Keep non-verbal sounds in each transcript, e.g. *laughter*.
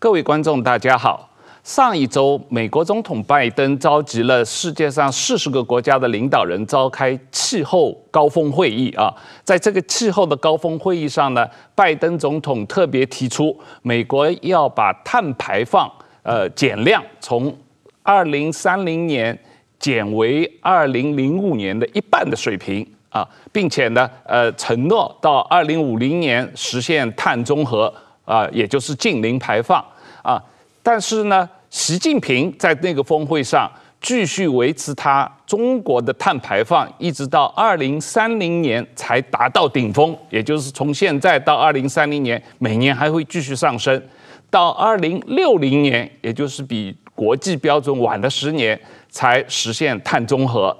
各位观众，大家好。上一周，美国总统拜登召集了世界上四十个国家的领导人，召开气候高峰会议啊。在这个气候的高峰会议上呢，拜登总统特别提出，美国要把碳排放呃减量从二零三零年减为二零零五年的一半的水平啊，并且呢，呃，承诺到二零五零年实现碳中和。啊，也就是近零排放啊，但是呢，习近平在那个峰会上继续维持他中国的碳排放，一直到二零三零年才达到顶峰，也就是从现在到二零三零年，每年还会继续上升，到二零六零年，也就是比国际标准晚了十年，才实现碳中和。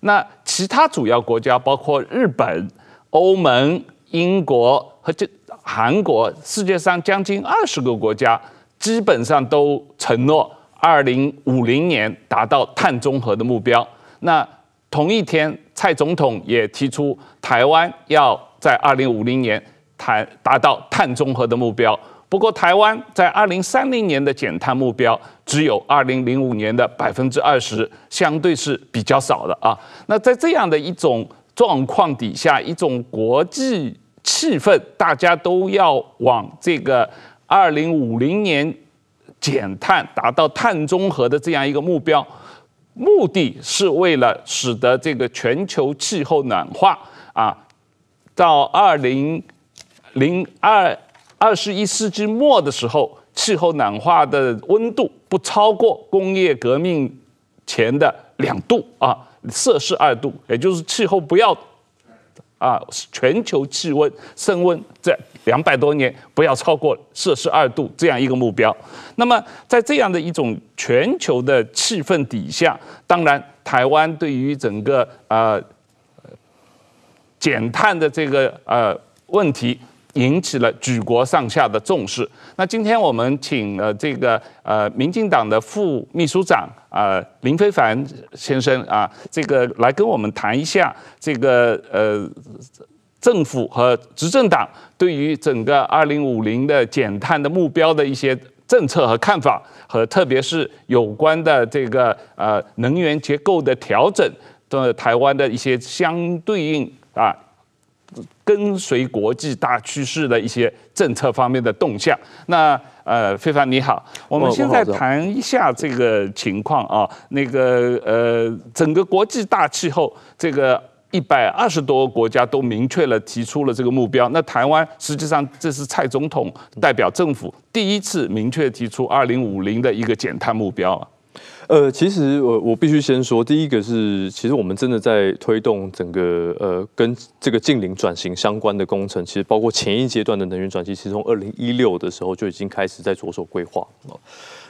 那其他主要国家包括日本、欧盟、英国和这。韩国，世界上将近二十个国家，基本上都承诺二零五零年达到碳中和的目标。那同一天，蔡总统也提出台湾要在二零五零年谈达到碳中和的目标。不过，台湾在二零三零年的减碳目标只有二零零五年的百分之二十，相对是比较少的啊。那在这样的一种状况底下，一种国际。气氛，大家都要往这个二零五零年减碳、达到碳中和的这样一个目标，目的是为了使得这个全球气候暖化啊，到二零零二二十一世纪末的时候，气候暖化的温度不超过工业革命前的两度啊，摄氏二度，也就是气候不要。啊，全球气温升温在两百多年不要超过摄氏二度这样一个目标。那么，在这样的一种全球的气氛底下，当然台湾对于整个呃减碳的这个呃问题。引起了举国上下的重视。那今天我们请了这个呃民进党的副秘书长啊、林非凡先生啊，这个来跟我们谈一下这个呃政府和执政党对于整个二零五零的减碳的目标的一些政策和看法，和特别是有关的这个呃能源结构的调整的台湾的一些相对应啊。跟随国际大趋势的一些政策方面的动向。那呃，非凡你好，我们现在谈一下这个情况啊。那个呃，整个国际大气候，这个一百二十多个国家都明确了提出了这个目标。那台湾实际上这是蔡总统代表政府第一次明确提出二零五零的一个减碳目标啊。呃，其实我我必须先说，第一个是，其实我们真的在推动整个呃跟这个近零转型相关的工程，其实包括前一阶段的能源转型，其实从二零一六的时候就已经开始在着手规划。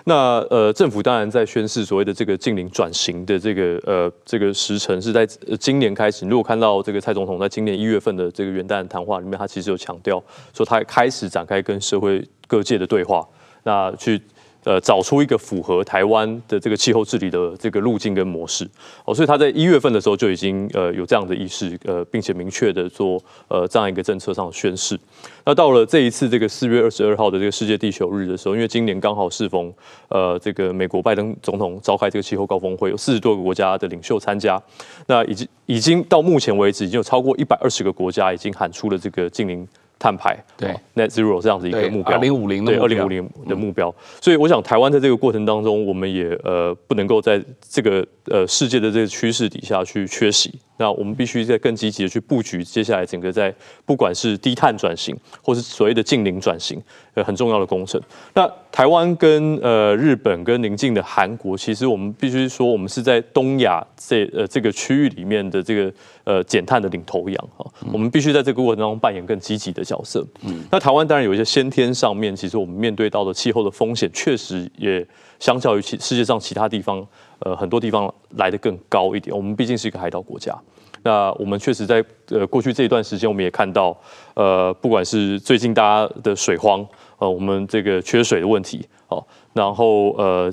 那呃，政府当然在宣示所谓的这个近零转型的这个呃这个时程是在今年开始。如果看到这个蔡总统在今年一月份的这个元旦谈话里面，他其实有强调说，他开始展开跟社会各界的对话，那去。呃，找出一个符合台湾的这个气候治理的这个路径跟模式哦，所以他在一月份的时候就已经呃有这样的意识，呃，并且明确的做呃这样一个政策上的宣示。那到了这一次这个四月二十二号的这个世界地球日的时候，因为今年刚好适逢呃这个美国拜登总统召开这个气候高峰会，有四十多个国家的领袖参加，那已经已经到目前为止已经有超过一百二十个国家已经喊出了这个净零。碳排对 Net Zero 这样子一个目标，二零五零对二零五零的目标。所以我想，台湾在这个过程当中，我们也呃不能够在这个呃世界的这个趋势底下去缺席。那我们必须在更积极的去布局接下来整个在不管是低碳转型，或是所谓的近零转型，呃很重要的工程。那台湾跟呃日本跟邻近的韩国，其实我们必须说，我们是在东亚这呃这个区域里面的这个呃减碳的领头羊哈。我们必须在这个过程当中扮演更积极的角色。嗯，那台湾当然有一些先天上面，其实我们面对到的气候的风险，确实也相较于其世界上其他地方，呃很多地方来的更高一点。我们毕竟是一个海岛国家。那我们确实在呃过去这一段时间，我们也看到，呃，不管是最近大家的水荒，呃，我们这个缺水的问题，哦，然后呃，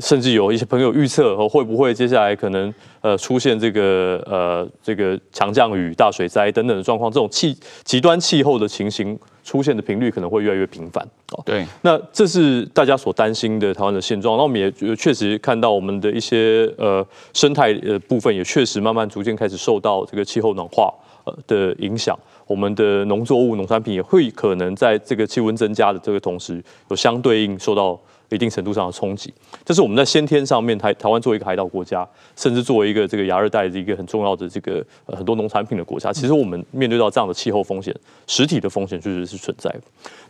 甚至有一些朋友预测，哦，会不会接下来可能呃出现这个呃这个强降雨、大水灾等等的状况，这种气极端气候的情形出现的频率可能会越来越频繁，哦，对，那这是大家所担心的台湾的现状。那我们也确实看到我们的一些呃生态呃部分也确实慢慢逐渐开始受到这个气候暖化呃的影响。我们的农作物、农产品也会可能在这个气温增加的这个同时，有相对应受到一定程度上的冲击，这是我们在先天上面台台湾作为一个海岛国家，甚至作为一个这个亚热带的一个很重要的这个呃很多农产品的国家，其实我们面对到这样的气候风险，实体的风险确实是存在的。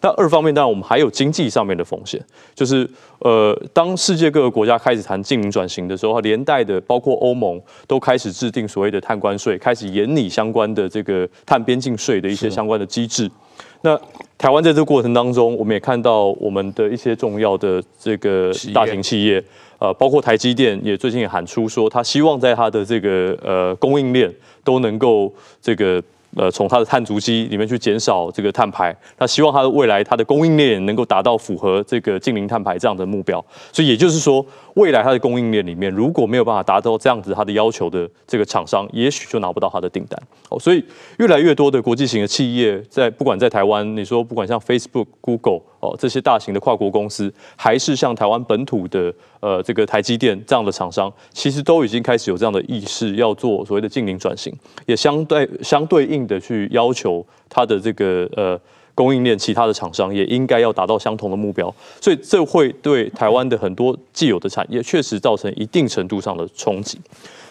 那二方面，当然我们还有经济上面的风险，就是呃，当世界各个国家开始谈净零转型的时候，连带的包括欧盟都开始制定所谓的碳关税，开始严拟相关的这个碳边境税的一些相关的机制。那台湾在这个过程当中，我们也看到我们的一些重要的这个大型企业，呃，包括台积电也最近也喊出说，他希望在他的这个呃供应链都能够这个。呃，从它的碳足迹里面去减少这个碳排，那希望它的未来它的供应链能够达到符合这个净零碳排这样的目标。所以也就是说，未来它的供应链里面如果没有办法达到这样子它的要求的这个厂商，也许就拿不到它的订单。哦，所以越来越多的国际型的企业在不管在台湾，你说不管像 Facebook、Google 哦这些大型的跨国公司，还是像台湾本土的呃这个台积电这样的厂商，其实都已经开始有这样的意识，要做所谓的净零转型，也相对相对应。的去要求它的这个呃供应链，其他的厂商也应该要达到相同的目标，所以这会对台湾的很多既有的产业确实造成一定程度上的冲击。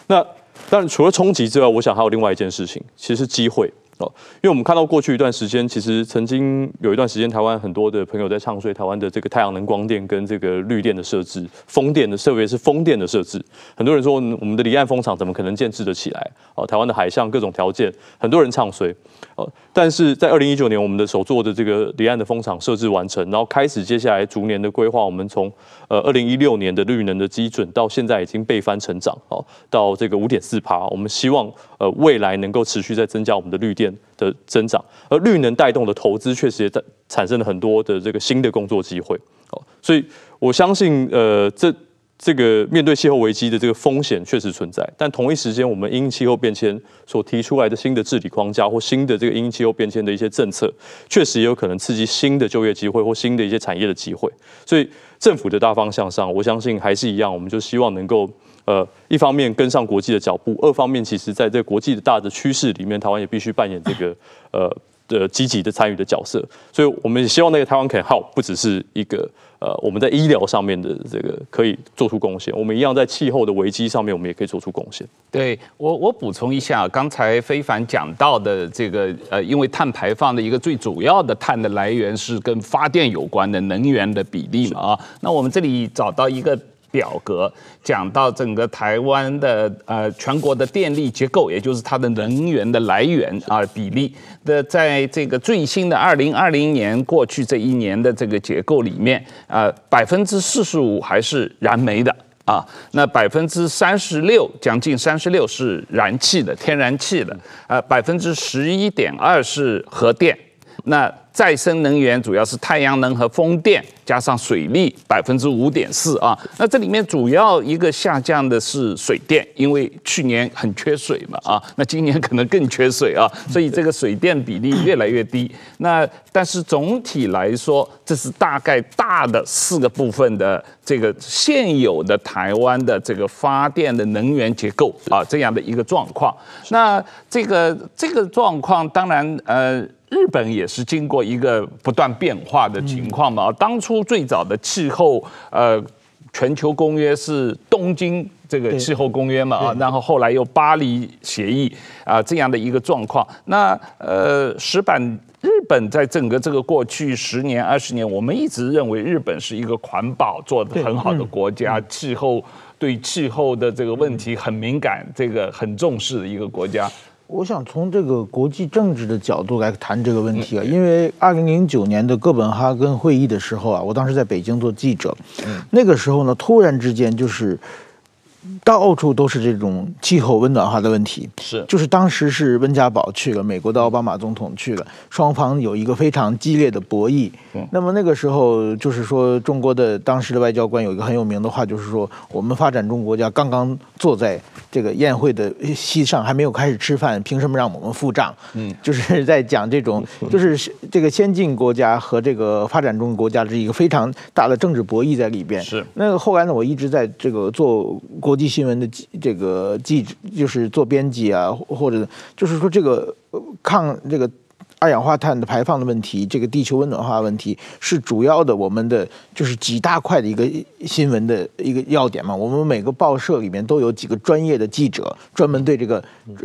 那当然除了冲击之外，我想还有另外一件事情，其实是机会。哦，因为我们看到过去一段时间，其实曾经有一段时间，台湾很多的朋友在唱衰台湾的这个太阳能光电跟这个绿电的设置、风电的，特别是风电的设置。很多人说，我们的离岸风场怎么可能建置得起来？哦，台湾的海象各种条件，很多人唱衰。呃，但是在二零一九年，我们的首座的这个离岸的风场设置完成，然后开始接下来逐年的规划，我们从呃二零一六年的绿能的基准到现在已经倍翻成长，哦，到这个五点四趴，我们希望呃未来能够持续在增加我们的绿电。的增长，而绿能带动的投资确实也在产生了很多的这个新的工作机会。哦，所以我相信，呃，这这个面对气候危机的这个风险确实存在，但同一时间，我们因气候变迁所提出来的新的治理框架或新的这个因气候变迁的一些政策，确实也有可能刺激新的就业机会或新的一些产业的机会。所以，政府的大方向上，我相信还是一样，我们就希望能够。呃，一方面跟上国际的脚步，二方面其实在这国际的大的趋势里面，台湾也必须扮演这个呃的积极的参与的角色。所以，我们也希望那个台湾 can help 不只是一个呃我们在医疗上面的这个可以做出贡献，我们一样在气候的危机上面，我们也可以做出贡献。对我，我补充一下，刚才非凡讲到的这个呃，因为碳排放的一个最主要的碳的来源是跟发电有关的能源的比例嘛啊，那我们这里找到一个。表格讲到整个台湾的呃全国的电力结构，也就是它的能源的来源啊比例的，在这个最新的二零二零年过去这一年的这个结构里面，呃百分之四十五还是燃煤的啊，那百分之三十六将近三十六是燃气的天然气的，呃百分之十一点二是核电，那。再生能源主要是太阳能和风电，加上水力百分之五点四啊。那这里面主要一个下降的是水电，因为去年很缺水嘛啊，那今年可能更缺水啊，所以这个水电比例越来越低。那但是总体来说，这是大概大的四个部分的这个现有的台湾的这个发电的能源结构啊，这样的一个状况。那这个这个状况当然呃。日本也是经过一个不断变化的情况嘛。当初最早的气候呃全球公约是东京这个气候公约嘛啊，然后后来又巴黎协议啊这样的一个状况。那呃，石板日本在整个这个过去十年二十年，我们一直认为日本是一个环保做得很好的国家，气候对气候的这个问题很敏感，这个很重视的一个国家。我想从这个国际政治的角度来谈这个问题啊，因为二零零九年的哥本哈根会议的时候啊，我当时在北京做记者，那个时候呢，突然之间就是到处都是这种气候温暖化的问题，是，就是当时是温家宝去了，美国的奥巴马总统去了，双方有一个非常激烈的博弈。嗯，那么那个时候就是说，中国的当时的外交官有一个很有名的话，就是说，我们发展中国家刚刚坐在这个宴会的席上，还没有开始吃饭，凭什么让我们付账？嗯，就是在讲这种，就是这个先进国家和这个发展中国家是一个非常大的政治博弈在里边。是，那个后来呢，我一直在这个做国际新闻的记这个记者，就是做编辑啊，或者就是说这个抗这个。二氧化碳的排放的问题，这个地球温暖化问题是主要的，我们的就是几大块的一个新闻的一个要点嘛。我们每个报社里面都有几个专业的记者，专门对这个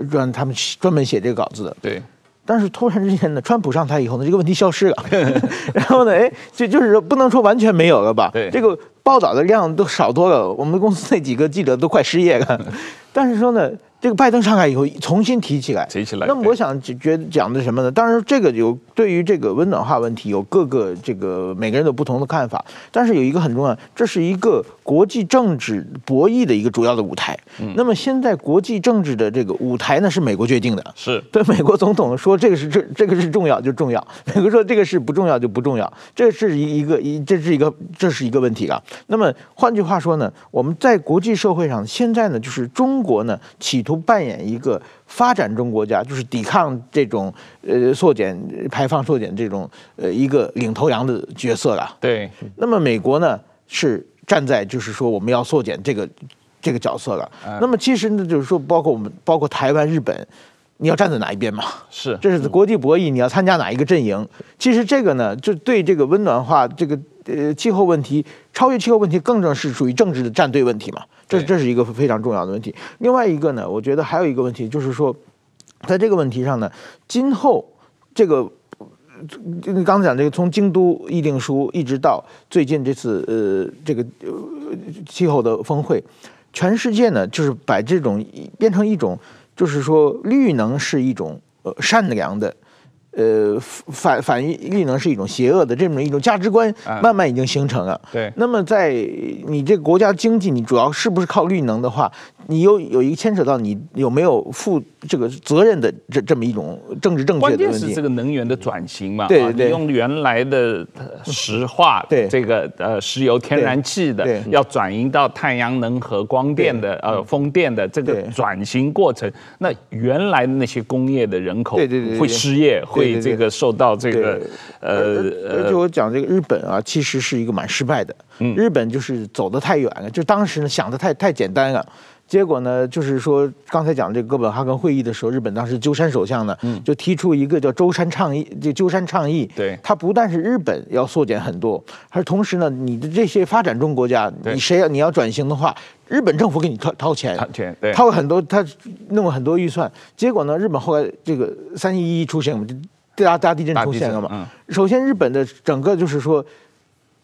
专他们专门写这个稿子的。对。但是突然之间呢，川普上台以后呢，这个问题消失了。*laughs* 然后呢，哎，就就是说不能说完全没有了吧？对。这个报道的量都少多了，我们公司那几个记者都快失业了。*laughs* 但是说呢。这个拜登上台以后重新提起来，提起来。那么我想觉得讲的什么呢？当然，这个有对于这个温暖化问题有各个这个每个人有不同的看法。但是有一个很重要，这是一个国际政治博弈的一个主要的舞台。嗯。那么现在国际政治的这个舞台呢，是美国决定的。是。对美国总统说这个是这这个是重要就重要，*laughs* 美国说这个是不重要就不重要，这是一一个一这是一个这是一个问题啊。那么换句话说呢，我们在国际社会上现在呢，就是中国呢企图。扮演一个发展中国家，就是抵抗这种呃缩减排放、缩减这种呃一个领头羊的角色了。对。那么美国呢是站在就是说我们要缩减这个这个角色了。嗯。那么其实呢就是说，包括我们，包括台湾、日本，你要站在哪一边嘛？是。这是国际博弈，你要参加哪一个阵营？其实这个呢，就对这个温暖化这个。呃，气候问题超越气候问题，更正是属于政治的站队问题嘛？这这是一个非常重要的问题。另外一个呢，我觉得还有一个问题，就是说，在这个问题上呢，今后这个，你刚才讲这个，从京都议定书一直到最近这次呃这个呃气候的峰会，全世界呢就是把这种变成一种，就是说绿能是一种呃善良的。呃，反反绿能是一种邪恶的这么一种价值观，慢慢已经形成了。嗯、对。那么在你这个国家经济，你主要是不是靠绿能的话，你又有一个牵扯到你有没有负这个责任的这这么一种政治正确的问题。关键是这个能源的转型嘛？对对，对。用原来的 *laughs* 石化，对这个呃石油、天然气的，要转移到太阳能和光电的呃风电的这个转型过程，那原来的那些工业的人口会失业会。对这个受到这个呃，而且我讲这个日本啊，其实是一个蛮失败的。嗯，日本就是走得太远了，就当时呢想的太太简单了，结果呢就是说刚才讲这个哥本哈根会议的时候，日本当时鸠山首相呢，就提出一个叫舟山倡议，就鸠山倡议。对，他不但是日本要缩减很多，而同时呢，你的这些发展中国家，你谁要你要转型的话，日本政府给你掏掏钱，掏钱，对，掏了很多，他弄了很多预算，结果呢，日本后来这个三一一出现，我们就。大大地震出现了嘛？嗯，首先，日本的整个就是说，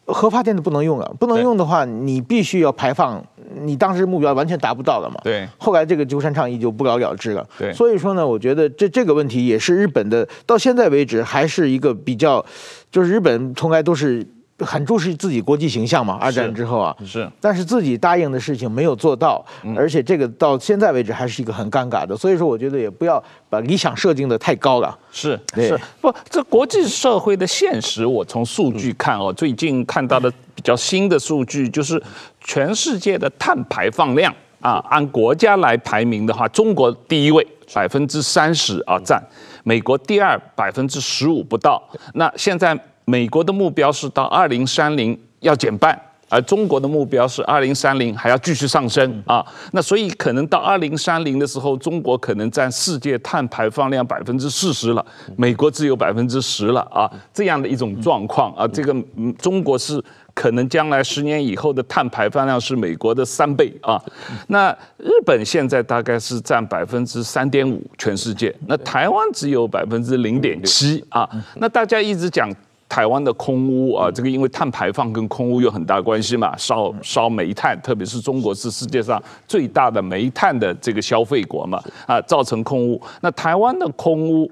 核发电的不能用了，不能用的话，你必须要排放，你当时目标完全达不到了嘛。对。后来这个鸠山倡议就不了了之了。对。所以说呢，我觉得这这个问题也是日本的，到现在为止还是一个比较，就是日本从来都是。很重视自己国际形象嘛，二战之后啊，是，但是自己答应的事情没有做到，而且这个到现在为止还是一个很尴尬的，所以说我觉得也不要把理想设定的太高了。是是，不，这国际社会的现实，我从数据看哦，最近看到的比较新的数据就是，全世界的碳排放量啊，按国家来排名的话，中国第一位，百分之三十啊占，美国第二，百分之十五不到，那现在。美国的目标是到二零三零要减半，而中国的目标是二零三零还要继续上升啊。那所以可能到二零三零的时候，中国可能占世界碳排放量百分之四十了，美国只有百分之十了啊。这样的一种状况啊，这个中国是可能将来十年以后的碳排放量是美国的三倍啊。那日本现在大概是占百分之三点五，全世界，那台湾只有百分之零点七啊。那大家一直讲。台湾的空污啊，这个因为碳排放跟空污有很大关系嘛，烧烧煤炭，特别是中国是世界上最大的煤炭的这个消费国嘛，啊，造成空污。那台湾的空污，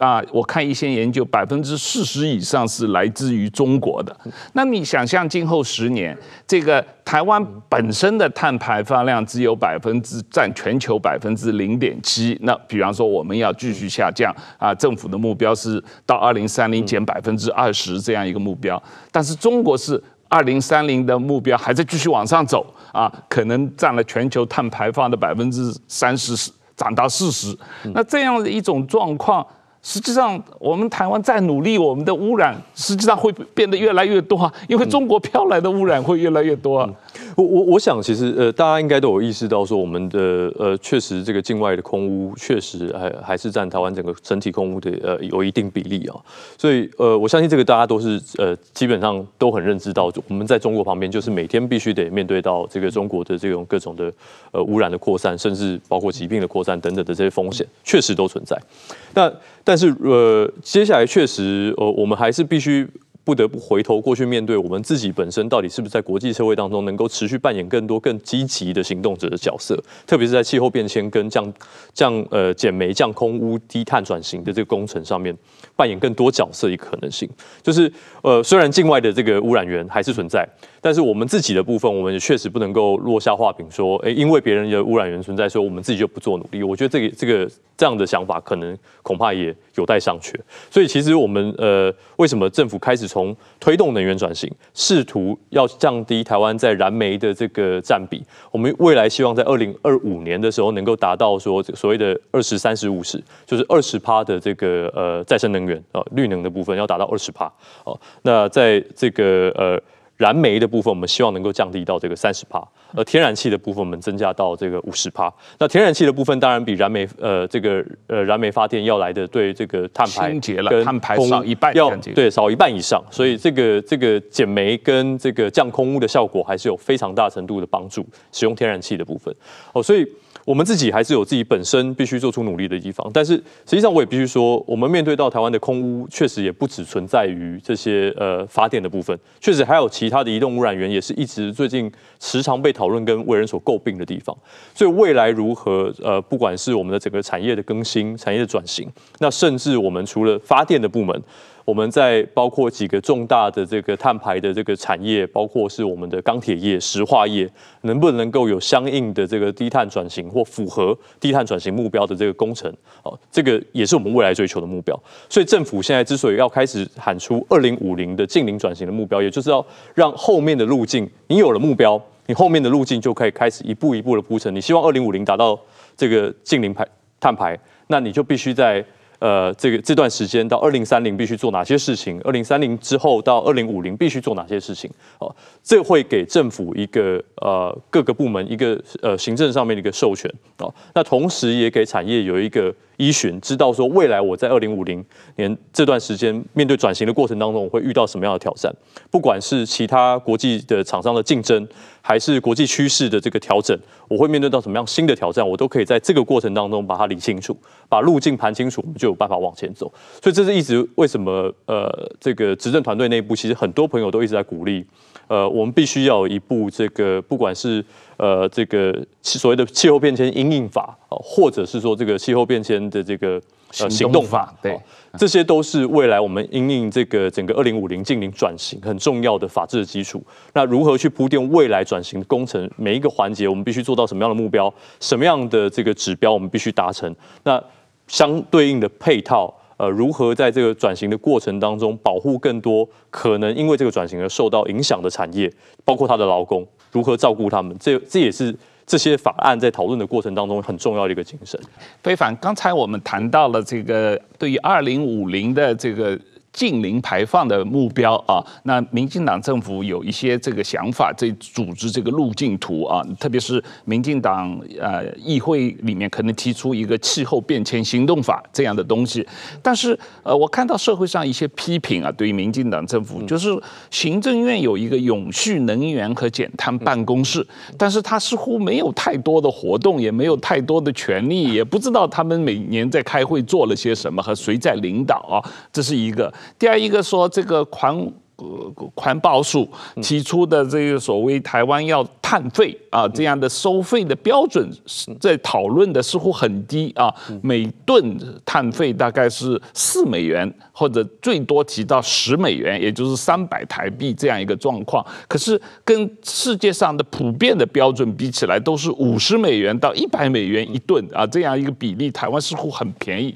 啊，我看一些研究，百分之四十以上是来自于中国的。那你想象今后十年，这个台湾本身的碳排放量只有百分之占全球百分之零点七。那比方说我们要继续下降啊，政府的目标是到二零三零减百分之二十这样一个目标。但是中国是二零三零的目标还在继续往上走啊，可能占了全球碳排放的百分之三十，涨到四十。那这样的一种状况。实际上，我们台湾再努力，我们的污染实际上会变得越来越多啊，因为中国飘来的污染会越来越多啊。我我我想，其实呃，大家应该都有意识到，说我们的呃，确实这个境外的空污确实还还是占台湾整个整体空污的呃有一定比例啊。所以呃，我相信这个大家都是呃基本上都很认知到，我们在中国旁边就是每天必须得面对到这个中国的这种各种的呃污染的扩散，甚至包括疾病的扩散等等的这些风险，确实都存在。但但是呃，接下来确实呃，我们还是必须。不得不回头过去面对我们自己本身到底是不是在国际社会当中能够持续扮演更多更积极的行动者的角色，特别是在气候变迁跟降降呃减煤降空污低碳转型的这个工程上面扮演更多角色一个可能性，就是呃虽然境外的这个污染源还是存在，但是我们自己的部分我们也确实不能够落下话柄说，诶因为别人的污染源存在，所以我们自己就不做努力。我觉得这个这个这样的想法可能恐怕也有待商榷。所以其实我们呃为什么政府开始从推动能源转型，试图要降低台湾在燃煤的这个占比。我们未来希望在二零二五年的时候，能够达到说所谓的二十三十五十，就是二十趴的这个呃再生能源啊，绿能的部分要达到二十趴哦。那在这个呃。燃煤的部分，我们希望能够降低到这个三十帕，而天然气的部分，我们增加到这个五十帕。那天然气的部分，当然比燃煤呃这个呃燃煤发电要来的对这个碳排跟碳排少一半，要对少一半以上，所以这个这个减煤跟这个降空污的效果还是有非常大程度的帮助。使用天然气的部分哦，所以。我们自己还是有自己本身必须做出努力的地方，但是实际上我也必须说，我们面对到台湾的空污，确实也不只存在于这些呃发电的部分，确实还有其他的移动污染源，也是一直最近时常被讨论跟为人所诟病的地方。所以未来如何呃，不管是我们的整个产业的更新、产业的转型，那甚至我们除了发电的部门。我们在包括几个重大的这个碳排的这个产业，包括是我们的钢铁业、石化业，能不能够有相应的这个低碳转型或符合低碳转型目标的这个工程？哦，这个也是我们未来追求的目标。所以政府现在之所以要开始喊出二零五零的近零转型的目标，也就是要让后面的路径，你有了目标，你后面的路径就可以开始一步一步的铺陈。你希望二零五零达到这个近零排碳排，那你就必须在。呃，这个这段时间到二零三零必须做哪些事情？二零三零之后到二零五零必须做哪些事情？哦，这会给政府一个呃各个部门一个呃行政上面的一个授权哦。那同时也给产业有一个依循，知道说未来我在二零五零年这段时间面对转型的过程当中，我会遇到什么样的挑战？不管是其他国际的厂商的竞争。还是国际趋势的这个调整，我会面对到什么样新的挑战，我都可以在这个过程当中把它理清楚，把路径盘清楚，我们就有办法往前走。所以这是一直为什么呃，这个执政团队内部其实很多朋友都一直在鼓励，呃，我们必须要有一部这个不管是呃这个所谓的气候变迁因应法，或者是说这个气候变迁的这个。呃，行动法对，这些都是未来我们因应这个整个二零五零近零转型很重要的法制的基础。那如何去铺垫未来转型工程每一个环节，我们必须做到什么样的目标，什么样的这个指标，我们必须达成？那相对应的配套，呃，如何在这个转型的过程当中保护更多可能因为这个转型而受到影响的产业，包括他的劳工，如何照顾他们？这这也是。这些法案在讨论的过程当中很重要的一个精神。非凡，刚才我们谈到了这个对于二零五零的这个。净零排放的目标啊，那民进党政府有一些这个想法，这组织这个路径图啊，特别是民进党呃议会里面可能提出一个气候变迁行动法这样的东西，但是呃，我看到社会上一些批评啊，对于民进党政府，就是行政院有一个永续能源和减碳办公室，但是他似乎没有太多的活动，也没有太多的权利，也不知道他们每年在开会做了些什么和谁在领导啊，这是一个。第二一个说这个狂呃环保署提出的这个所谓台湾要碳费啊这样的收费的标准，在讨论的似乎很低啊，每吨碳费大概是四美元，或者最多提到十美元，也就是三百台币这样一个状况。可是跟世界上的普遍的标准比起来，都是五十美元到一百美元一吨啊这样一个比例，台湾似乎很便宜。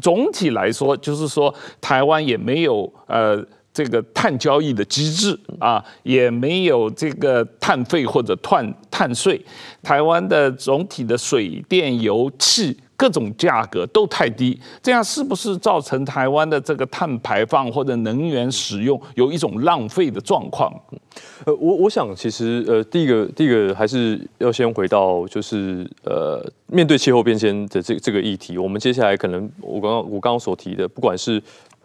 总体来说，就是说台湾也没有呃。这个碳交易的机制啊，也没有这个碳费或者碳碳税。台湾的总体的水电油气各种价格都太低，这样是不是造成台湾的这个碳排放或者能源使用有一种浪费的状况？呃，我我想其实呃，第一个第一个还是要先回到就是呃，面对气候变迁的这这个议题，我们接下来可能我刚刚我刚刚所提的，不管是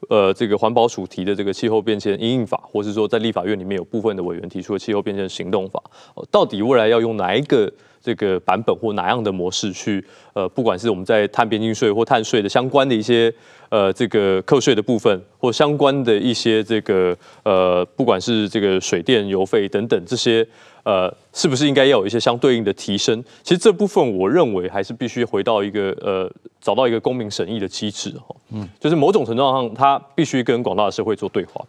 呃，这个环保署提的这个气候变迁因应法，或是说在立法院里面有部分的委员提出的气候变迁行动法，到底未来要用哪一个这个版本或哪样的模式去呃，不管是我们在碳边境税或碳税的相关的一些呃这个课税的部分，或相关的一些这个呃，不管是这个水电油费等等这些。呃，是不是应该要有一些相对应的提升？其实这部分我认为还是必须回到一个呃，找到一个公民审议的机制哈。嗯，就是某种程度上，它必须跟广大的社会做对话。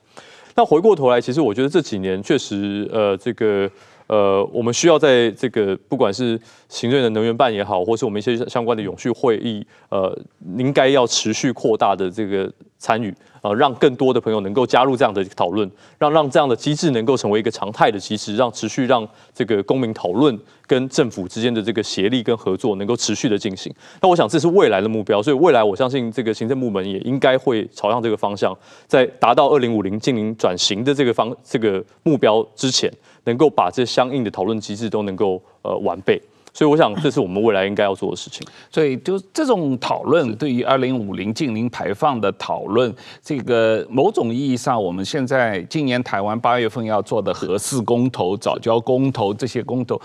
那回过头来，其实我觉得这几年确实呃，这个呃，我们需要在这个不管是行政的能源办也好，或是我们一些相关的永续会议，呃，应该要持续扩大的这个参与。呃，让更多的朋友能够加入这样的讨论，让让这样的机制能够成为一个常态的机制，让持续让这个公民讨论跟政府之间的这个协力跟合作能够持续的进行。那我想这是未来的目标，所以未来我相信这个行政部门也应该会朝向这个方向，在达到二零五零净零转型的这个方这个目标之前，能够把这相应的讨论机制都能够呃完备。所以我想，这是我们未来应该要做的事情。所以，就这种讨论，对于二零五零近零排放的讨论，这个某种意义上，我们现在今年台湾八月份要做的核四公投、早教公投这些公投，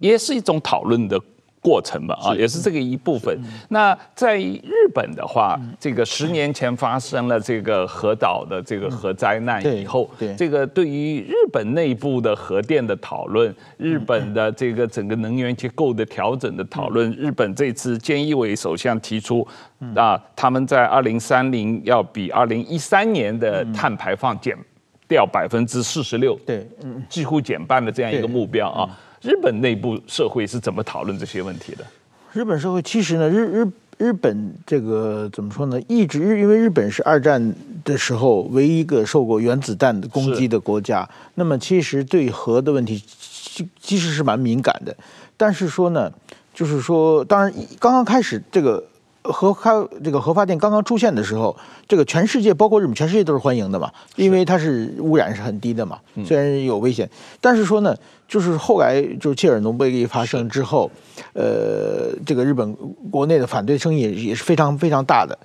也是一种讨论的。过程嘛，啊，也是这个一部分。那在日本的话，这个十年前发生了这个核岛的这个核灾难以后，这个对于日本内部的核电的讨论，日本的这个整个能源结构的调整的讨论，日本这次菅义伟首相提出，啊，他们在二零三零要比二零一三年的碳排放减掉百分之四十六，对，嗯，几乎减半的这样一个目标啊。日本内部社会是怎么讨论这些问题的？日本社会其实呢，日日日本这个怎么说呢？一直日因为日本是二战的时候唯一一个受过原子弹的攻击的国家，那么其实对核的问题其其实是蛮敏感的。但是说呢，就是说，当然刚刚开始这个核开这个核发电刚刚出现的时候，这个全世界包括日本全世界都是欢迎的嘛，因为它是污染是很低的嘛，虽然有危险，但是说呢。就是后来就是切尔诺贝利发生之后，呃，这个日本国内的反对声音也是非常非常大的。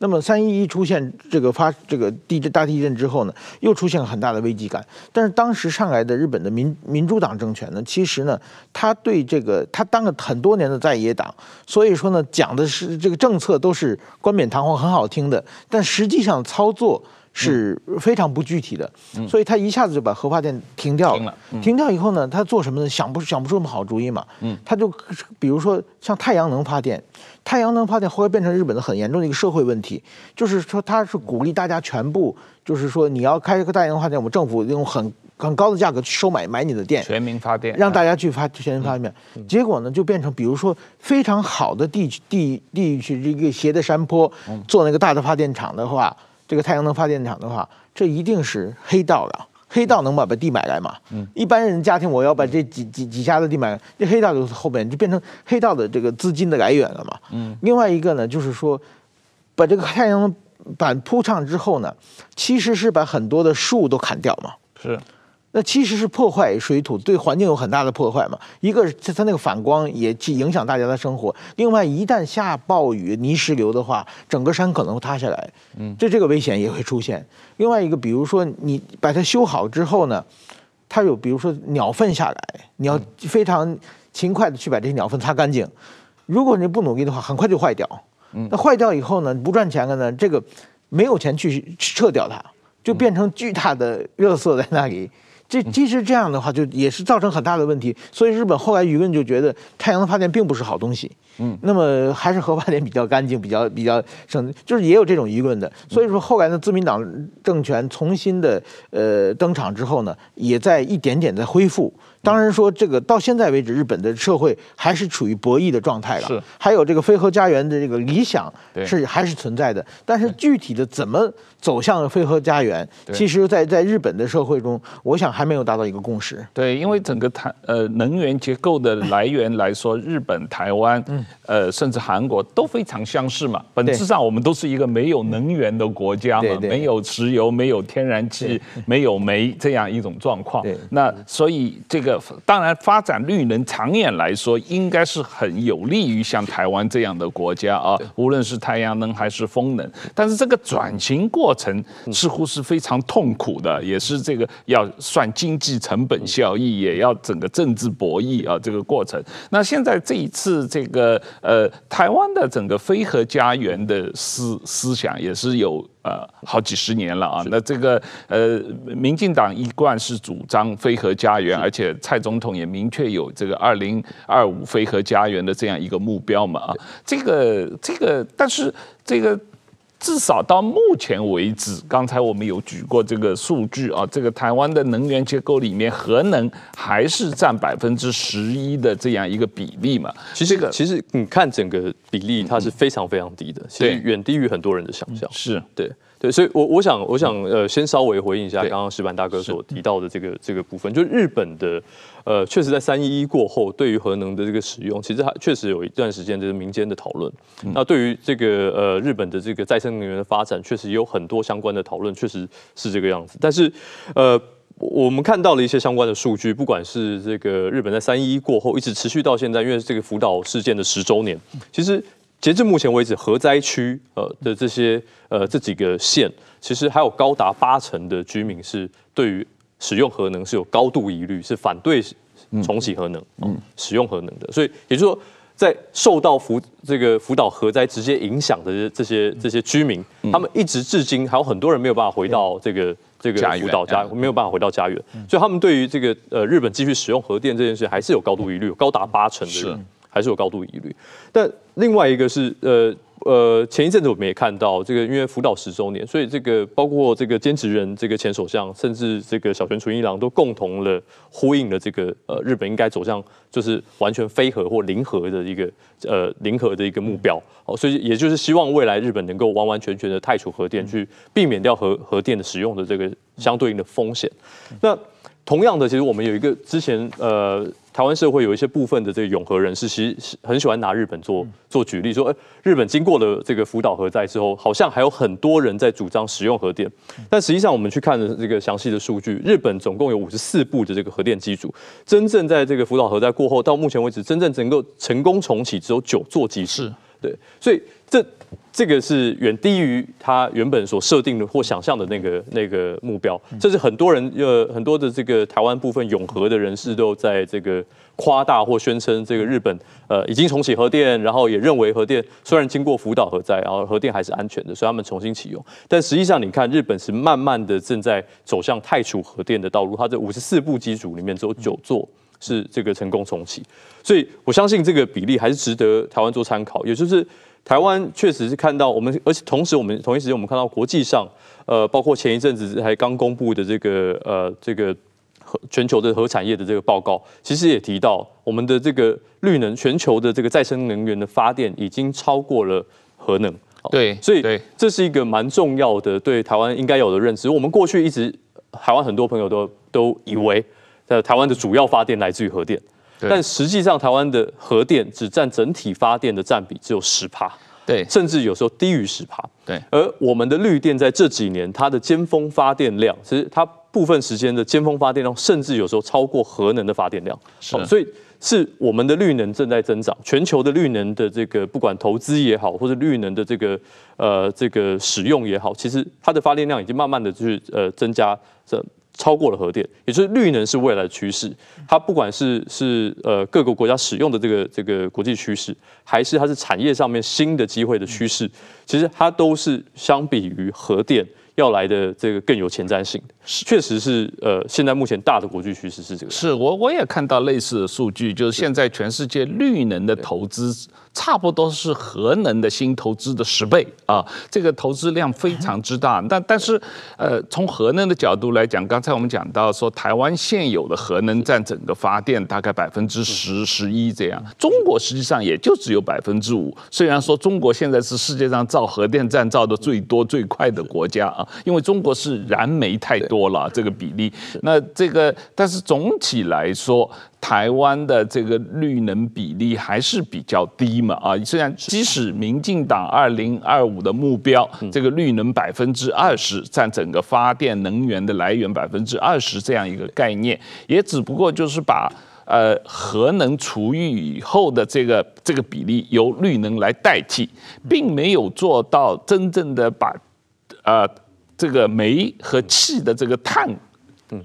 那么三一一出现这个发这个地震大地震之后呢，又出现了很大的危机感。但是当时上来的日本的民民主党政权呢，其实呢，他对这个他当了很多年的在野党，所以说呢，讲的是这个政策都是冠冕堂皇很好听的，但实际上操作。是非常不具体的，所以他一下子就把核发电停掉了。停掉以后呢，他做什么呢？想不想不出什么好主意嘛。他就比如说像太阳能发电，太阳能发电后来变成日本的很严重的一个社会问题，就是说他是鼓励大家全部，就是说你要开一个太阳能发电，我们政府用很很高的价格去收买买你的电，全民发电，让大家去发全民发电。结果呢，就变成比如说非常好的地地地区这个斜的山坡，做那个大的发电厂的话。这个太阳能发电厂的话，这一定是黑道的，黑道能把把地买来嘛？嗯，一般人家庭我要把这几几几家的地买来，这黑道就后边就变成黑道的这个资金的来源了嘛？嗯，另外一个呢，就是说把这个太阳能板铺上之后呢，其实是把很多的树都砍掉嘛？是。那其实是破坏水土，对环境有很大的破坏嘛。一个是它那个反光也去影响大家的生活。另外，一旦下暴雨、泥石流的话，整个山可能会塌下来，嗯，这这个危险也会出现。另外一个，比如说你把它修好之后呢，它有比如说鸟粪下来，你要非常勤快的去把这些鸟粪擦干净。如果你不努力的话，很快就坏掉。嗯，那坏掉以后呢，不赚钱了呢，这个没有钱去撤掉它。就变成巨大的热色在那里。这即使这样的话，就也是造成很大的问题。所以日本后来舆论就觉得太阳能发电并不是好东西。嗯，那么还是核发电比较干净，比较比较省，就是也有这种舆论的。所以说后来呢，自民党政权重新的呃登场之后呢，也在一点点在恢复。当然说这个到现在为止，日本的社会还是处于博弈的状态了。是，还有这个非核家园的这个理想是还是存在的，但是具体的怎么走向非核家园，其实在在日本的社会中，我想还没有达到一个共识。对，因为整个台呃能源结构的来源来说，日本、台湾，嗯呃甚至韩国都非常相似嘛。本质上我们都是一个没有能源的国家嘛，没有石油、没有天然气、没有煤这样一种状况。那所以这个。当然，发展绿能长远来说，应该是很有利于像台湾这样的国家啊，无论是太阳能还是风能。但是这个转型过程似乎是非常痛苦的，也是这个要算经济成本效益，也要整个政治博弈啊，这个过程。那现在这一次这个呃，台湾的整个非核家园的思思想也是有。呃，好几十年了啊。那这个呃，民进党一贯是主张非核家园，而且蔡总统也明确有这个二零二五非核家园的这样一个目标嘛啊。这个这个，但是这个至少到目前为止，刚才我们有举过这个数据啊，这个台湾的能源结构里面，核能还是占百分之十一的这样一个比例嘛。其实这个其实你看整个比例，它是非常非常低的，其实远低于很多人的想象。是对。对，所以我，我我想，我想，呃，先稍微回应一下刚刚石板大哥所提到的这个这个部分，就日本的，呃，确实在三一一过后，对于核能的这个使用，其实还确实有一段时间就是民间的讨论。嗯、那对于这个呃日本的这个再生能源的发展，确实也有很多相关的讨论，确实是这个样子。但是，呃，我们看到了一些相关的数据，不管是这个日本在三一一过后一直持续到现在，因为这个福岛事件的十周年，其实。截至目前为止，核灾区呃的这些呃这几个县，其实还有高达八成的居民是对于使用核能是有高度疑虑，是反对重启核能，嗯，使用核能的。所以也就是说，在受到福这个福岛核灾直接影响的这些这些居民，他们一直至今还有很多人没有办法回到这个这个福岛家，没有办法回到家园，所以他们对于这个呃日本继续使用核电这件事还是有高度疑虑，高达八成的人。还是有高度疑虑，但另外一个是，呃呃，前一阵子我们也看到这个，因为福岛十周年，所以这个包括这个菅直人、这个前首相，甚至这个小泉纯一郎都共同了呼应了这个，呃，日本应该走向就是完全非核或零核的一个，呃，零核的一个目标。哦，所以也就是希望未来日本能够完完全全的汰除核电，去避免掉核核电的使用的这个相对应的风险。那同样的，其实我们有一个之前，呃。台湾社会有一些部分的这个永和人士，其实很喜欢拿日本做做举例，说，哎，日本经过了这个福岛核灾之后，好像还有很多人在主张使用核电。但实际上，我们去看的这个详细的数据，日本总共有五十四部的这个核电机组，真正在这个福岛核灾过后，到目前为止，真正能够成功重启只有九座机组。对，所以这。这个是远低于他原本所设定的或想象的那个那个目标，这是很多人呃很多的这个台湾部分永和的人士都在这个夸大或宣称这个日本呃已经重启核电，然后也认为核电虽然经过福岛核灾，然后核电还是安全的，所以他们重新启用。但实际上你看，日本是慢慢的正在走向汰除核电的道路，它这五十四部机组里面只有九座是这个成功重启，所以我相信这个比例还是值得台湾做参考，也就是。台湾确实是看到我们，而且同时我们同一时间我们看到国际上，呃，包括前一阵子还刚公布的这个呃这个核全球的核产业的这个报告，其实也提到我们的这个绿能全球的这个再生能源的发电已经超过了核能。对，所以这是一个蛮重要的对台湾应该有的认知。我们过去一直台湾很多朋友都都以为，在台湾的主要发电来自于核电。但实际上，台湾的核电只占整体发电的占比只有十帕，对，甚至有时候低于十帕，对。而我们的绿电在这几年，它的尖峰发电量，其实它部分时间的尖峰发电量，甚至有时候超过核能的发电量。是，所以是我们的绿能正在增长，全球的绿能的这个不管投资也好，或者绿能的这个呃这个使用也好，其实它的发电量已经慢慢的去呃增加这。超过了核电，也就是绿能是未来的趋势。它不管是是呃各个国家使用的这个这个国际趋势，还是它是产业上面新的机会的趋势，其实它都是相比于核电要来的这个更有前瞻性。确实是呃，现在目前大的国际趋势是这个。是我我也看到类似的数据，就是现在全世界绿能的投资差不多是核能的新投资的十倍啊，这个投资量非常之大。但但是呃，从核能的角度来讲，刚才我们讲到说，台湾现有的核能占整个发电大概百分之十十一这样，中国实际上也就只有百分之五。虽然说中国现在是世界上造核电站造的最多最快的国家啊，因为中国是燃煤太多了这个比例。那这个但是总体来说，台湾的这个绿能比例还是比较低嘛啊，虽然即使民进党二零二五的目标，这个绿能百分之二十占整个发电能源的来源百分之二十这样一个概念，也只不过就是把呃核能除以以后的这个这个比例由绿能来代替，并没有做到真正的把呃这个煤和气的这个碳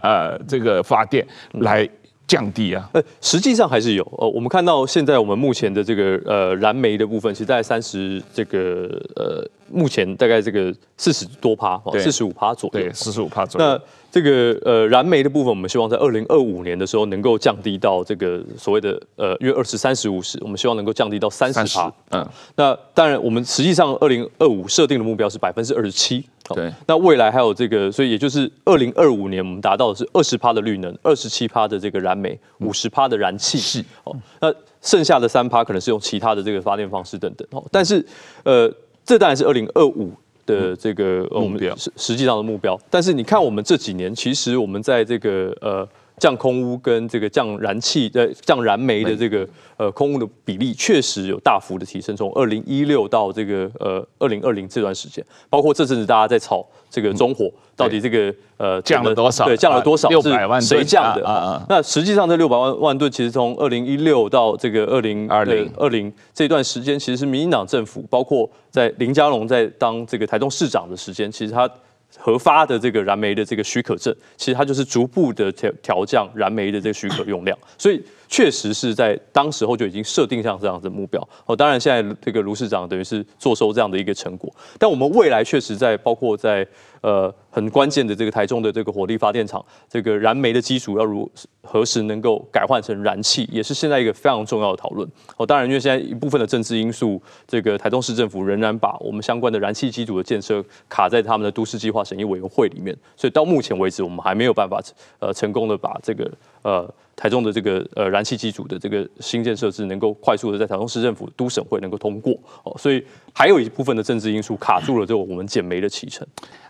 呃这个发电来。降低啊，呃，实际上还是有，呃，我们看到现在我们目前的这个呃燃煤的部分，其实在三十这个呃，目前大概这个四十多趴，四十五趴左右，对，四十五趴左右。那这个呃燃煤的部分，我们希望在二零二五年的时候能够降低到这个所谓的呃约二十三十五十，我们希望能够降低到三十趴。嗯，那当然我们实际上二零二五设定的目标是百分之二十七。对，那未来还有这个，所以也就是二零二五年，我们达到的是二十趴的绿能，二十七趴的这个燃煤，五十趴的燃气。是哦，那剩下的三趴可能是用其他的这个发电方式等等。哦，但是呃，这当然是二零二五的这个目标，实实际上的目标。但是你看，我们这几年其实我们在这个呃。降空污跟这个降燃气的降燃煤的这个呃空污的比例确实有大幅的提升，从二零一六到这个呃二零二零这段时间，包括这阵子大家在炒这个中火到底这个呃降了多少？对，降了多少？六百万谁降的？啊啊！那实际上这六百万万吨，其实从二零一六到这个二零二零二零这段时间，其实是民进党政府，包括在林佳龙在当这个台中市长的时间，其实他。核发的这个燃煤的这个许可证，其实它就是逐步的调调降燃煤的这个许可用量，所以确实是在当时候就已经设定上这样的目标。哦，当然现在这个卢市长等于是坐收这样的一个成果，但我们未来确实在包括在。呃，很关键的这个台中的这个火力发电厂，这个燃煤的基础要如何时能够改换成燃气，也是现在一个非常重要的讨论。哦，当然，因为现在一部分的政治因素，这个台中市政府仍然把我们相关的燃气机组的建设卡在他们的都市计划审议委员会里面，所以到目前为止，我们还没有办法呃成功的把这个呃。台中的这个呃燃气机组的这个新建设置能够快速的在台中市政府都审会能够通过哦，所以还有一部分的政治因素卡住了这个我们减煤的启程。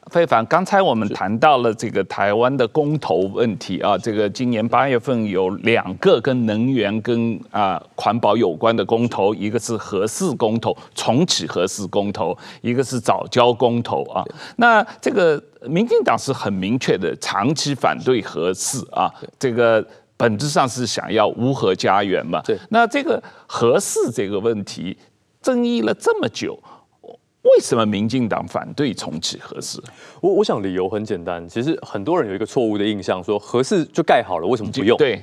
飞帆，刚才我们谈到了这个台湾的公投问题啊，这个今年八月份有两个跟能源跟啊环保有关的公投，一个是核四公投，重启核四公投，一个是早交公投啊。那这个民进党是很明确的长期反对核四啊，这个。本质上是想要无核家园嘛？对。那这个核四这个问题争议了这么久，为什么民进党反对重启核四？我我想理由很简单，其实很多人有一个错误的印象，说核四就盖好了，为什么不用？对。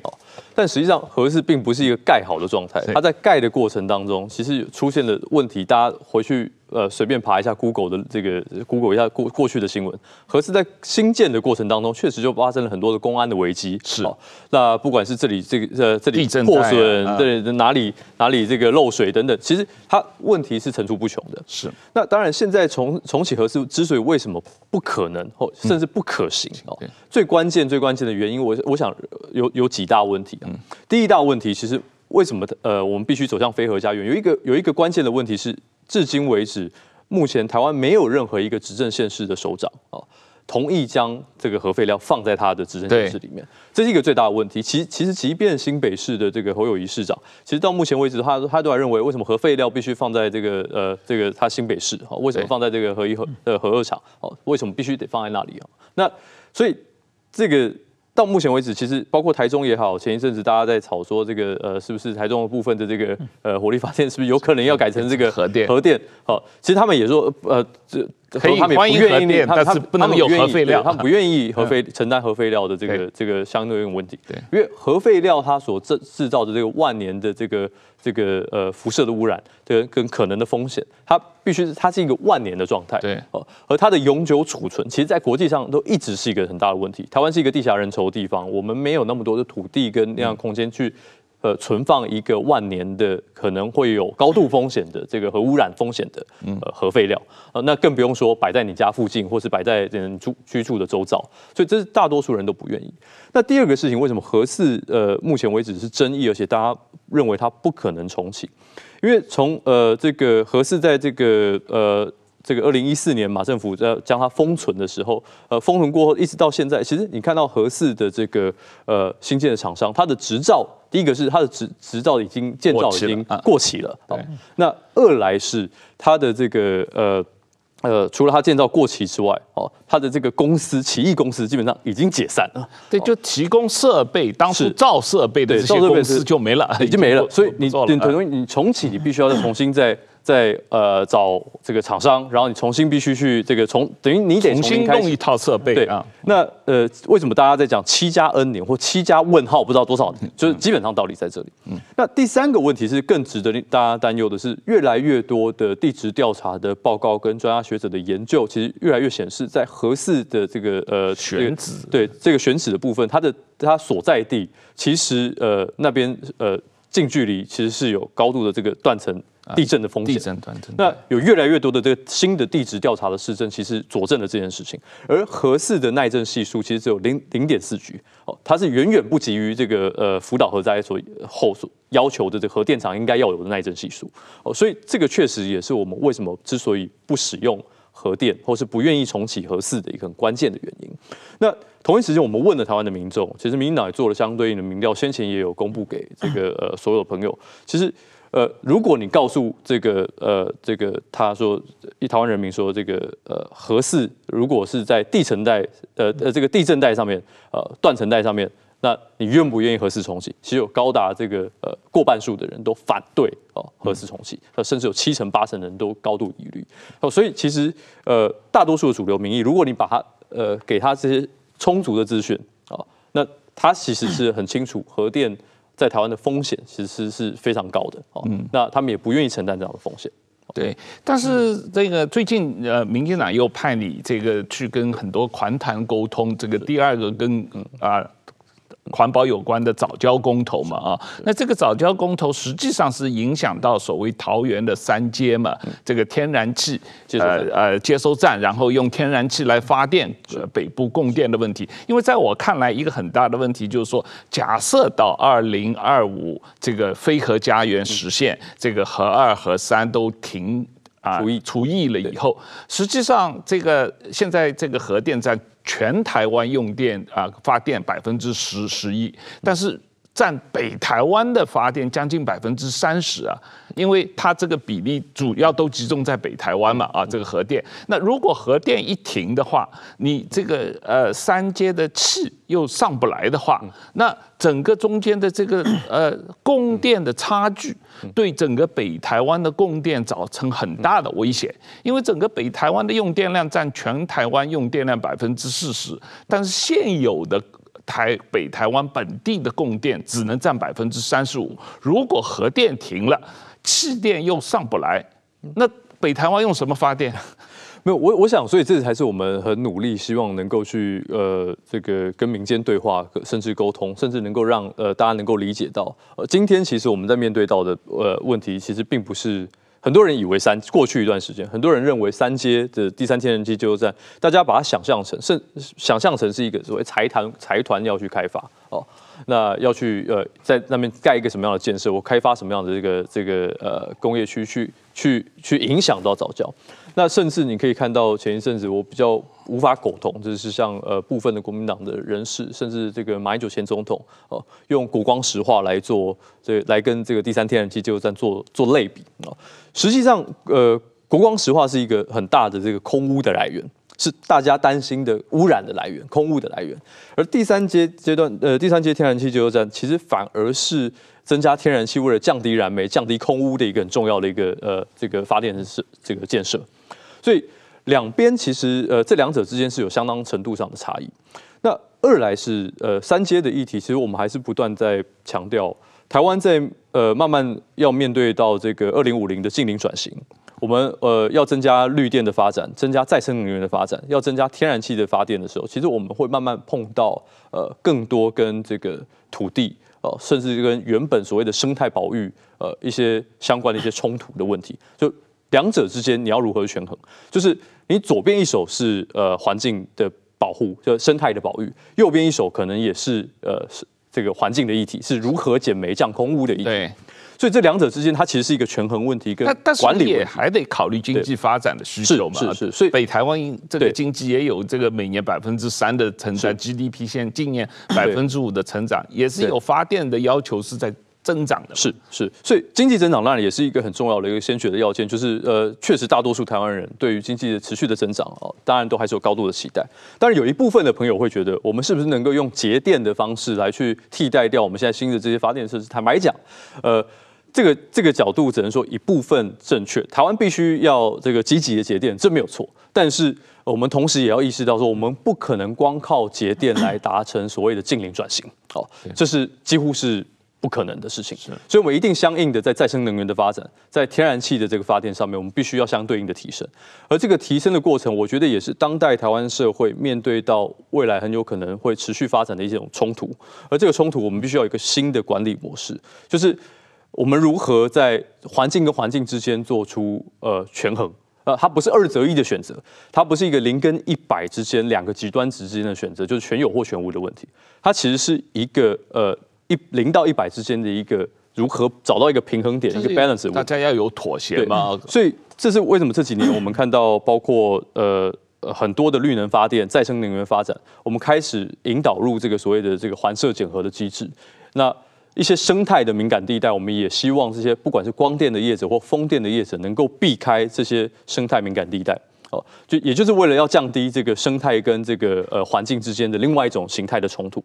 但实际上核四并不是一个盖好的状态，它在盖的过程当中，其实出现了问题，大家回去。呃，随便爬一下 Google 的这个 Google 一下过过去的新闻，核四在新建的过程当中，确实就发生了很多的公安的危机。是，那不管是这里这个呃这里破损，对哪里哪里这个漏水等等，其实它问题是层出不穷的。是，那当然现在重重启核四之所以为什么不可能或甚至不可行哦，最关键最关键的原因，我我想有有几大问题啊。第一大问题，其实为什么呃我们必须走向非核家园？有一个有一个关键的问题是。至今为止，目前台湾没有任何一个执政县市的首长啊，同意将这个核废料放在他的执政县市里面，这是一个最大的问题。其其实，即便新北市的这个侯友谊市长，其实到目前为止，他他都还认为，为什么核废料必须放在这个呃这个他新北市啊？为什么放在这个核一核呃核二厂？哦，为什么必须得放在那里啊？那所以这个。到目前为止，其实包括台中也好，前一阵子大家在吵说这个呃，是不是台中的部分的这个呃火力发电是不是有可能要改成这个核电？核电，好，其实他们也说呃这。可以欢迎核电，但是不能有核废料，他们不愿意 *laughs* 核废承担核废料的这个这个相对应问题。对，因为核废料它所制制造的这个万年的这个这个呃辐射的污染，跟跟可能的风险，它必须是它是一个万年的状态。对，哦，而它的永久储存，其实在国际上都一直是一个很大的问题。台湾是一个地狭人稠的地方，我们没有那么多的土地跟那样空间去。呃，存放一个万年的可能会有高度风险的这个核污染风险的呃核废料，呃，那更不用说摆在你家附近，或是摆在人住居住的周遭，所以这是大多数人都不愿意。那第二个事情，为什么核四呃目前为止是争议，而且大家认为它不可能重启？因为从呃这个核四在这个呃。这个二零一四年马政府在将它封存的时候，呃，封存过后一直到现在，其实你看到核四的这个呃新建的厂商，它的执照，第一个是它的执执照已经建造已经过期了，啊、那二来是它的这个呃呃，除了它建造过期之外，哦，它的这个公司奇异公司基本上已经解散了，对，就提供设备当初造设备的这些公司就没了，已经没了，*laughs* 所以你等同于你重启，你必须要再重新再。在呃找这个厂商，然后你重新必须去这个从等于你得重新弄一套设备。对啊，那呃为什么大家在讲七加 N 年或七加问号不知道多少年？就是基本上道理在这里。嗯，那第三个问题是更值得大家担忧的是，越来越多的地质调查的报告跟专家学者的研究，其实越来越显示，在合适的这个呃选址，对这个选址的部分，它的它所在地其实呃那边呃近距离其实是有高度的这个断层。地震的风险。那有越来越多的这个新的地质调查的市政，其实佐证了这件事情。而核四的耐震系数其实只有零零点四局哦，它是远远不及于这个呃福岛核灾所后所要求的这个核电厂应该要有的耐震系数。哦，所以这个确实也是我们为什么之所以不使用核电，或是不愿意重启核四的一个很关键的原因。那同一时间，我们问了台湾的民众，其实民进党也做了相对应的民调，先前也有公布给这个呃所有的朋友，其实。呃，如果你告诉这个呃这个他说，台湾人民说这个呃核四如果是在地层带呃呃这个地震带上面呃断层带上面，那你愿不愿意核四重启？其实有高达这个呃过半数的人都反对哦核四重启，甚至有七成八成的人都高度疑虑。哦，所以其实呃大多数的主流民意，如果你把它呃给他这些充足的资讯啊，那他其实是很清楚核电。在台湾的风险其实是非常高的哦，嗯，那他们也不愿意承担这样的风险。对，但是这个最近呃，民进党又派你这个去跟很多团团沟通，这个第二个跟啊。环保有关的早教公投嘛啊，那这个早教公投实际上是影响到所谓桃园的三阶嘛，这个天然气呃呃接收站，然后用天然气来发电，北部供电的问题。因为在我看来，一个很大的问题就是说，假设到二零二五这个非核家园实现，这个核二核三都停啊除役。除役了以后，实际上这个现在这个核电站。全台湾用电啊，发电百分之十十一，但是占北台湾的发电将近百分之三十啊，因为它这个比例主要都集中在北台湾嘛啊，这个核电。那如果核电一停的话，你这个呃三阶的气又上不来的话，那整个中间的这个呃供电的差距，对整个北台湾的供电造成很大的危险。因为整个北台湾的用电量占全台湾用电量百分之四十，但是现有的。台北台湾本地的供电只能占百分之三十五，如果核电停了，气电又上不来，那北台湾用什么发电？没有，我我想，所以这才是我们很努力，希望能够去呃这个跟民间对话，甚至沟通，甚至能够让呃大家能够理解到，呃今天其实我们在面对到的呃问题，其实并不是。很多人以为三过去一段时间，很多人认为三阶的第三天然气加油站，大家把它想象成是想象成是一个所谓财团财团要去开发哦，那要去呃在那边盖一个什么样的建设，我开发什么样的这个这个呃工业区去去去影响到早教。那甚至你可以看到前一阵子我比较无法苟同，就是像呃部分的国民党的人士，甚至这个马英九前总统哦，用国光石化来做这来跟这个第三天然气接收站做做类比啊。实际上，呃，国光石化是一个很大的这个空污的来源，是大家担心的污染的来源，空污的来源。而第三阶阶段，呃，第三阶天然气接收站其实反而是增加天然气，为了降低燃煤、降低空污的一个很重要的一个呃这个发电是这个建设。所以两边其实呃这两者之间是有相当程度上的差异。那二来是呃三阶的议题，其实我们还是不断在强调，台湾在呃慢慢要面对到这个二零五零的近零转型，我们呃要增加绿电的发展，增加再生能源的发展，要增加天然气的发电的时候，其实我们会慢慢碰到呃更多跟这个土地呃甚至跟原本所谓的生态保育呃一些相关的一些冲突的问题，就两者之间你要如何权衡？就是你左边一手是呃环境的。保护就生态的保育，右边一手可能也是呃是这个环境的议题，是如何减煤降空污的议题。对，所以这两者之间它其实是一个权衡问题跟管理问题。还得考虑经济发展的需求嘛。是是，是，所以北台湾这个经济也有这个每年百分之三的成长，GDP 现今年百分之五的成长，也是有发电的要求是在。增长的是是，所以经济增长当然也是一个很重要的一个先决的要件，就是呃，确实大多数台湾人对于经济的持续的增长啊，当然都还是有高度的期待。当然有一部分的朋友会觉得，我们是不是能够用节电的方式来去替代掉我们现在新的这些发电设施？坦白讲，呃，这个这个角度只能说一部分正确，台湾必须要这个积极的节电，这没有错。但是我们同时也要意识到说，我们不可能光靠节电来达成所谓的净零转型，哦，这是几乎是。不可能的事情，所以我们一定相应的在再生能源的发展，在天然气的这个发电上面，我们必须要相对应的提升。而这个提升的过程，我觉得也是当代台湾社会面对到未来很有可能会持续发展的一种冲突。而这个冲突，我们必须要有一个新的管理模式，就是我们如何在环境跟环境之间做出呃权衡。呃，它不是二择一的选择，它不是一个零跟一百之间两个极端值之间的选择，就是全有或全无的问题。它其实是一个呃。一零到一百之间的一个如何找到一个平衡点，一个 balance，大家要有妥协嘛。所以这是为什么这几年我们看到包括呃很多的绿能发电、再生能源发展，我们开始引导入这个所谓的这个环设减核的机制。那一些生态的敏感地带，我们也希望这些不管是光电的业者或风电的业者，能够避开这些生态敏感地带。哦，就也就是为了要降低这个生态跟这个呃环境之间的另外一种形态的冲突。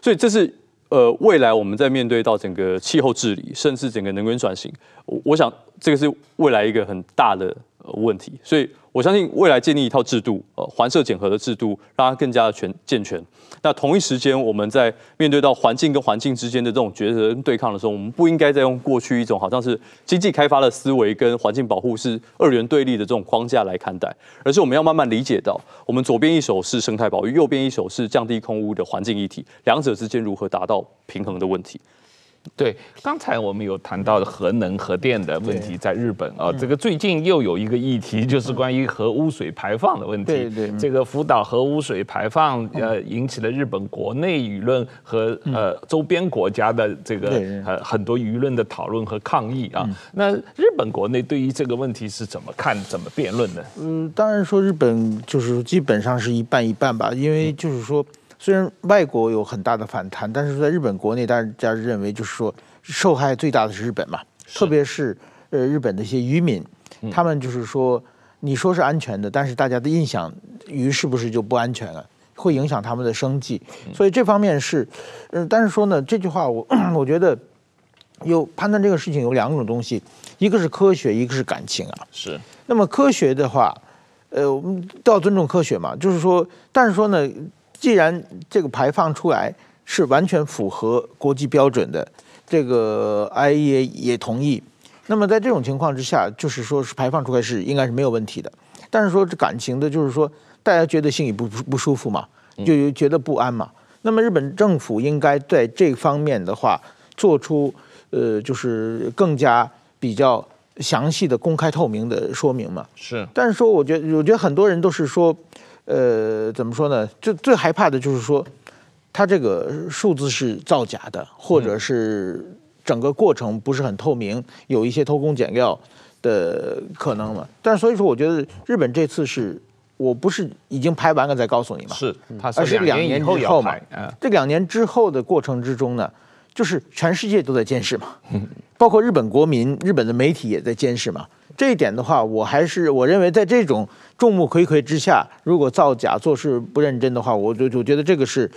所以这是。呃，未来我们在面对到整个气候治理，甚至整个能源转型，我想这个是未来一个很大的呃问题，所以。我相信未来建立一套制度，呃，环设检核的制度，让它更加的全健全。那同一时间，我们在面对到环境跟环境之间的这种抉择跟对抗的时候，我们不应该再用过去一种好像是经济开发的思维跟环境保护是二元对立的这种框架来看待，而是我们要慢慢理解到，我们左边一手是生态保育，右边一手是降低空污的环境议题，两者之间如何达到平衡的问题。对，刚才我们有谈到核能、核电的问题，在日本啊，这个最近又有一个议题，就是关于核污水排放的问题。对对，这个福岛核污水排放，呃，引起了日本国内舆论和呃周边国家的这个呃很多舆论的讨论和抗议啊。那日本国内对于这个问题是怎么看、怎么辩论的？嗯，当然说日本就是基本上是一半一半吧，因为就是说。虽然外国有很大的反弹，但是在日本国内，大家认为就是说受害最大的是日本嘛，特别是呃日本的一些渔民，他们就是说你说是安全的，但是大家的印象鱼是不是就不安全了，会影响他们的生计，所以这方面是，嗯，但是说呢，这句话我 *clears throat* 我觉得有判断这个事情有两种东西，一个是科学，一个是感情啊。是。那么科学的话，呃，我们都要尊重科学嘛，就是说，但是说呢。既然这个排放出来是完全符合国际标准的，这个 IAEA 也同意，那么在这种情况之下，就是说是排放出来是应该是没有问题的。但是说这感情的，就是说大家觉得心里不不舒服嘛，就觉得不安嘛。那么日本政府应该在这方面的话做出呃，就是更加比较详细的公开透明的说明嘛。是。但是说，我觉得我觉得很多人都是说。呃，怎么说呢？就最害怕的就是说，它这个数字是造假的，或者是整个过程不是很透明，有一些偷工减料的可能嘛。但是所以说，我觉得日本这次是，我不是已经排完了再告诉你嘛，是，而是两年之后嘛。这两年之后的过程之中呢，就是全世界都在监视嘛，包括日本国民、日本的媒体也在监视嘛。这一点的话，我还是我认为，在这种众目睽睽之下，如果造假、做事不认真的话，我就就觉得这个是，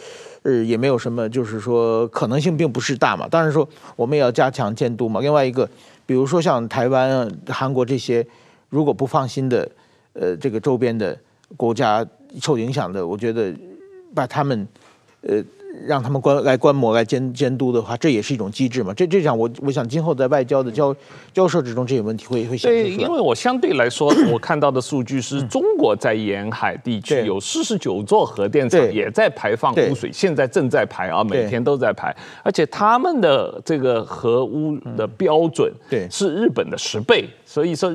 呃，也没有什么，就是说可能性并不是大嘛。当然说我们也要加强监督嘛。另外一个，比如说像台湾、韩国这些，如果不放心的，呃这个周边的国家受影响的，我觉得把他们呃。让他们观来观摩来监监督的话，这也是一种机制嘛。这这样我我想今后在外交的交交涉之中，这些问题会会显示出来。对，因为我相对来说，*coughs* 我看到的数据是中国在沿海地区有四十九座核电厂也在排放污水，现在正在排啊，每天都在排，而且他们的这个核污的标准对。是日本的十倍，所以说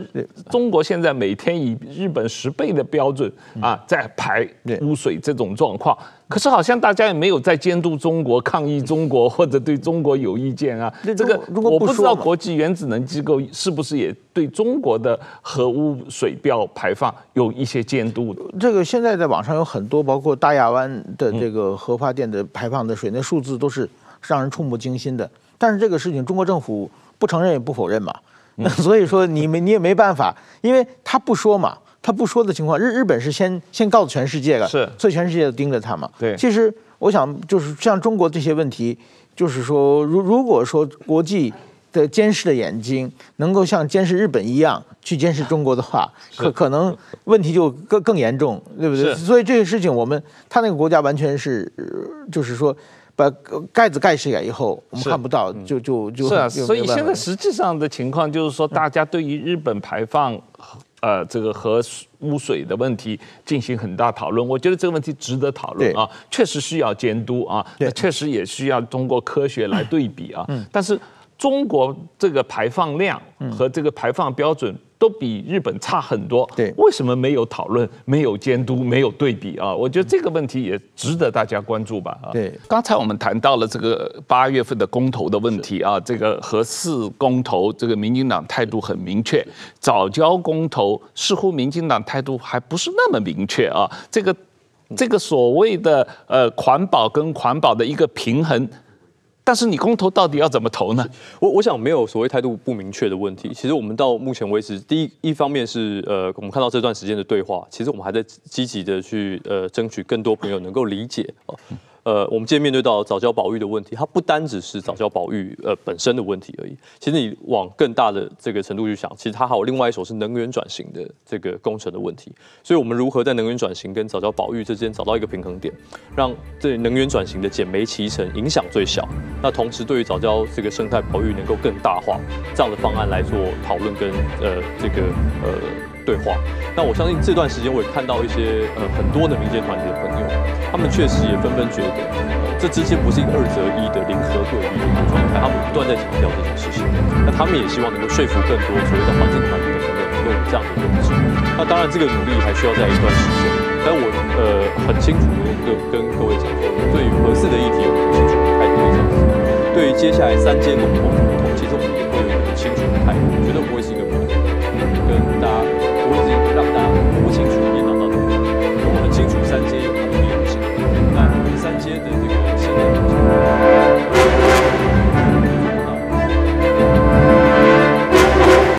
中国现在每天以日本十倍的标准啊在排污水这种状况。可是好像大家也没有在监督中国、抗议中国或者对中国有意见啊。这个我不知道国际原子能机构是不是也对中国的核污水标排放有一些监督。这个现在在网上有很多，包括大亚湾的这个核发电的排放的水，那数字都是让人触目惊心的。但是这个事情，中国政府不承认也不否认嘛。*laughs* 那所以说你没你也没办法，因为他不说嘛。他不说的情况，日日本是先先告诉全世界了，是，所以全世界都盯着他嘛。对，其实我想就是像中国这些问题，就是说，如如果说国际的监视的眼睛能够像监视日本一样去监视中国的话，*laughs* 可可能问题就更更严重，对不对？所以这个事情，我们他那个国家完全是，就是说把盖子盖起来以后，我们看不到，就就就。是啊，所以现在实际上的情况就是说，大家对于日本排放。呃，这个核污水的问题进行很大讨论，我觉得这个问题值得讨论啊，确实需要监督啊，确实也需要通过科学来对比啊，但是中国这个排放量和这个排放标准。都比日本差很多，对，为什么没有讨论、没有监督、没有对比啊？我觉得这个问题也值得大家关注吧。啊，对，刚才我们谈到了这个八月份的公投的问题啊，这个核四公投，这个民进党态度很明确；早交公投似乎民进党态度还不是那么明确啊。这个这个所谓的呃环保跟环保的一个平衡。但是你公投到底要怎么投呢？我我想没有所谓态度不明确的问题。其实我们到目前为止，第一一方面是呃，我们看到这段时间的对话，其实我们还在积极的去呃争取更多朋友能够理解哦。呃，我们今天面对到早教保育的问题，它不单只是早教保育呃本身的问题而已。其实你往更大的这个程度去想，其实它还有另外一手是能源转型的这个工程的问题。所以，我们如何在能源转型跟早教保育之间找到一个平衡点，让对能源转型的减煤期程影响最小，那同时对于早教这个生态保育能够更大化这样的方案来做讨论跟呃这个呃。对话，那我相信这段时间我也看到一些呃很多的民间团体的朋友，他们确实也纷纷觉得，这之间不是一个二择一的零和对立的状态，他们不断在强调这件事情。那他们也希望能够说服更多所谓的环境团体的朋友能够有这样的认知。那当然这个努力还需要在一段时间，但我呃很清楚的跟跟各位讲说，对于合适的议题，我们清楚的态度非常清楚。对于接下来三阶公投，